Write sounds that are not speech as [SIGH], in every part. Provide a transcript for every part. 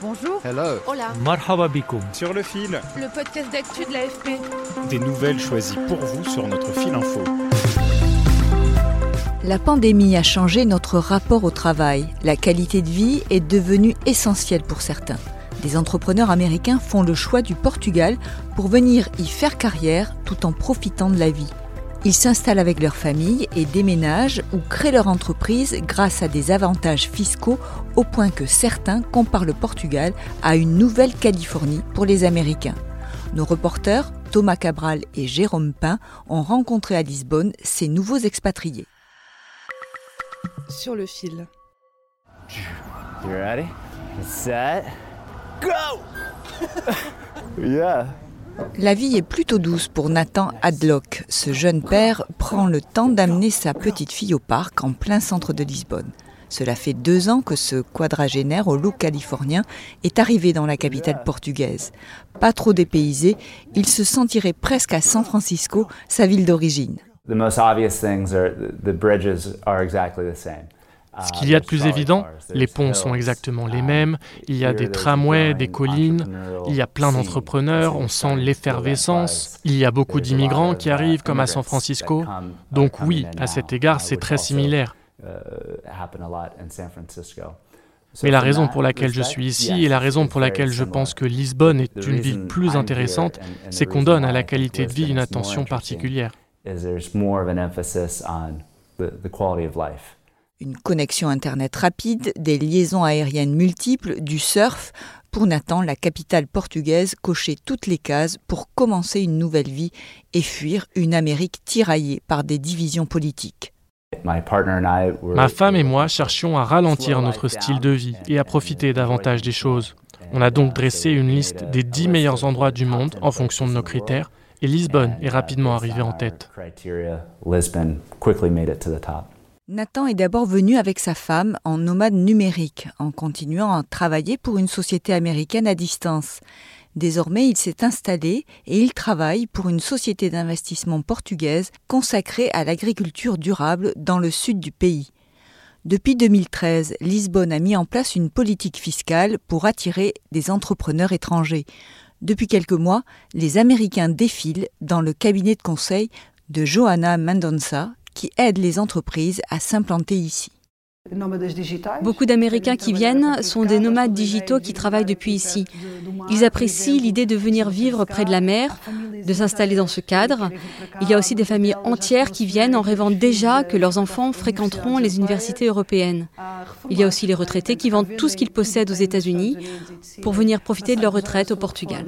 Bonjour. Hello. Hola. Marhaba bikoum. Sur le fil, Le podcast d'actu de l'AFP. des nouvelles choisies pour vous sur notre fil info. La pandémie a changé notre rapport au travail. La qualité de vie est devenue essentielle pour certains. Des entrepreneurs américains font le choix du Portugal pour venir y faire carrière tout en profitant de la vie. Ils s'installent avec leur famille et déménagent ou créent leur entreprise grâce à des avantages fiscaux au point que certains comparent le Portugal à une nouvelle Californie pour les Américains. Nos reporters, Thomas Cabral et Jérôme Pain, ont rencontré à Lisbonne ces nouveaux expatriés. Sur le fil. You ready? Set. Go! [LAUGHS] yeah. La vie est plutôt douce pour Nathan Hadlock. Ce jeune père prend le temps d'amener sa petite fille au parc en plein centre de Lisbonne. Cela fait deux ans que ce quadragénaire au look californien est arrivé dans la capitale portugaise. Pas trop dépaysé, il se sentirait presque à San Francisco, sa ville d'origine. The most obvious things are the, bridges are exactly the same. Ce qu'il y a de plus évident, les ponts sont exactement les mêmes, il y a des tramways, des collines, il y a plein d'entrepreneurs, on sent l'effervescence, il y a beaucoup d'immigrants qui arrivent comme à San Francisco. Donc oui, à cet égard, c'est très similaire. Mais la raison pour laquelle je suis ici et la raison pour laquelle je pense que Lisbonne est une ville plus intéressante, c'est qu'on donne à la qualité de vie une attention particulière. Une connexion Internet rapide, des liaisons aériennes multiples, du surf. Pour Nathan, la capitale portugaise cochait toutes les cases pour commencer une nouvelle vie et fuir une Amérique tiraillée par des divisions politiques. Ma femme et moi cherchions à ralentir notre style de vie et à profiter davantage des choses. On a donc dressé une liste des 10 meilleurs endroits du monde en fonction de nos critères, et Lisbonne est rapidement arrivée en tête. Nathan est d'abord venu avec sa femme en nomade numérique, en continuant à travailler pour une société américaine à distance. Désormais, il s'est installé et il travaille pour une société d'investissement portugaise consacrée à l'agriculture durable dans le sud du pays. Depuis 2013, Lisbonne a mis en place une politique fiscale pour attirer des entrepreneurs étrangers. Depuis quelques mois, les Américains défilent dans le cabinet de conseil de Johanna Mendonça, qui aide les entreprises à s'implanter ici. Beaucoup d'Américains qui viennent sont des nomades digitaux qui travaillent depuis ici. Ils apprécient l'idée de venir vivre près de la mer, de s'installer dans ce cadre. Il y a aussi des familles entières qui viennent en rêvant déjà que leurs enfants fréquenteront les universités européennes. Il y a aussi les retraités qui vendent tout ce qu'ils possèdent aux États-Unis pour venir profiter de leur retraite au Portugal.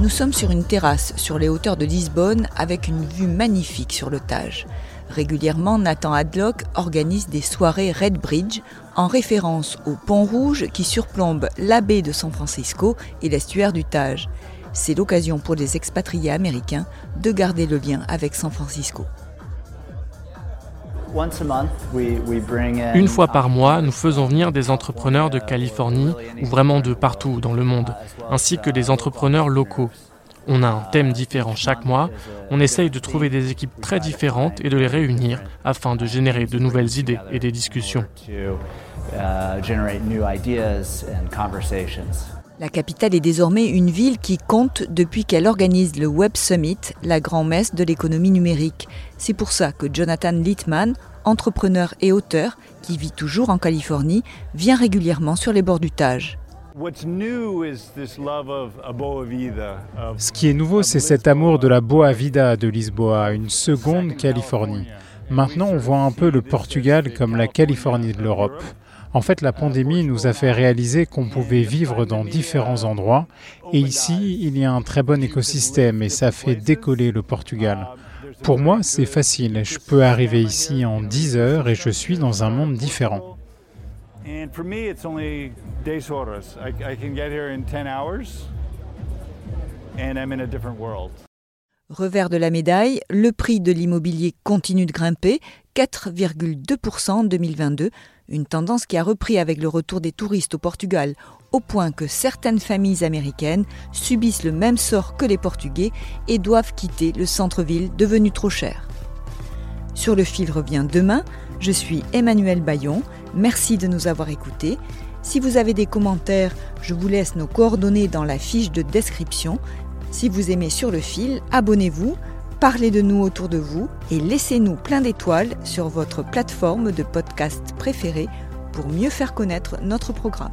Nous sommes sur une terrasse sur les hauteurs de Lisbonne avec une vue magnifique sur le Tage. Régulièrement, Nathan Hadlock organise des soirées Red Bridge en référence au pont rouge qui surplombe la baie de San Francisco et l'estuaire du Tage. C'est l'occasion pour les expatriés américains de garder le lien avec San Francisco. Une fois par mois, nous faisons venir des entrepreneurs de Californie ou vraiment de partout dans le monde, ainsi que des entrepreneurs locaux. On a un thème différent chaque mois, on essaye de trouver des équipes très différentes et de les réunir afin de générer de nouvelles idées et des discussions. La capitale est désormais une ville qui compte depuis qu'elle organise le Web Summit, la grand-messe de l'économie numérique. C'est pour ça que Jonathan Littman, entrepreneur et auteur, qui vit toujours en Californie, vient régulièrement sur les bords du Tage. Ce qui est nouveau, c'est cet amour de la Boa Vida de Lisboa, une seconde Californie. Maintenant, on voit un peu le Portugal comme la Californie de l'Europe. En fait, la pandémie nous a fait réaliser qu'on pouvait vivre dans différents endroits. Et ici, il y a un très bon écosystème et ça fait décoller le Portugal. Pour moi, c'est facile. Je peux arriver ici en 10 heures et je suis dans un monde différent. Revers de la médaille, le prix de l'immobilier continue de grimper, 4,2% en 2022, une tendance qui a repris avec le retour des touristes au Portugal, au point que certaines familles américaines subissent le même sort que les Portugais et doivent quitter le centre-ville devenu trop cher. Sur le fil revient demain, je suis Emmanuel Bayon, merci de nous avoir écoutés. Si vous avez des commentaires, je vous laisse nos coordonnées dans la fiche de description. Si vous aimez sur le fil, abonnez-vous, parlez de nous autour de vous et laissez-nous plein d'étoiles sur votre plateforme de podcast préférée pour mieux faire connaître notre programme.